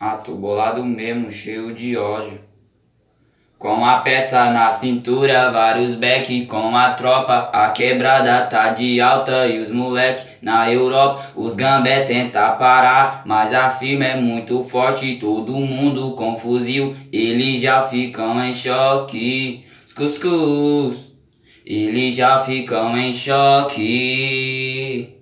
Atobolado mesmo, cheio de ódio. Com a peça na cintura, vários back com a tropa. A quebrada tá de alta e os moleque na Europa. Os gambé tenta parar, mas a firma é muito forte. Todo mundo com fuzil, eles já ficam em choque. Cuscuz, eles já ficam em choque.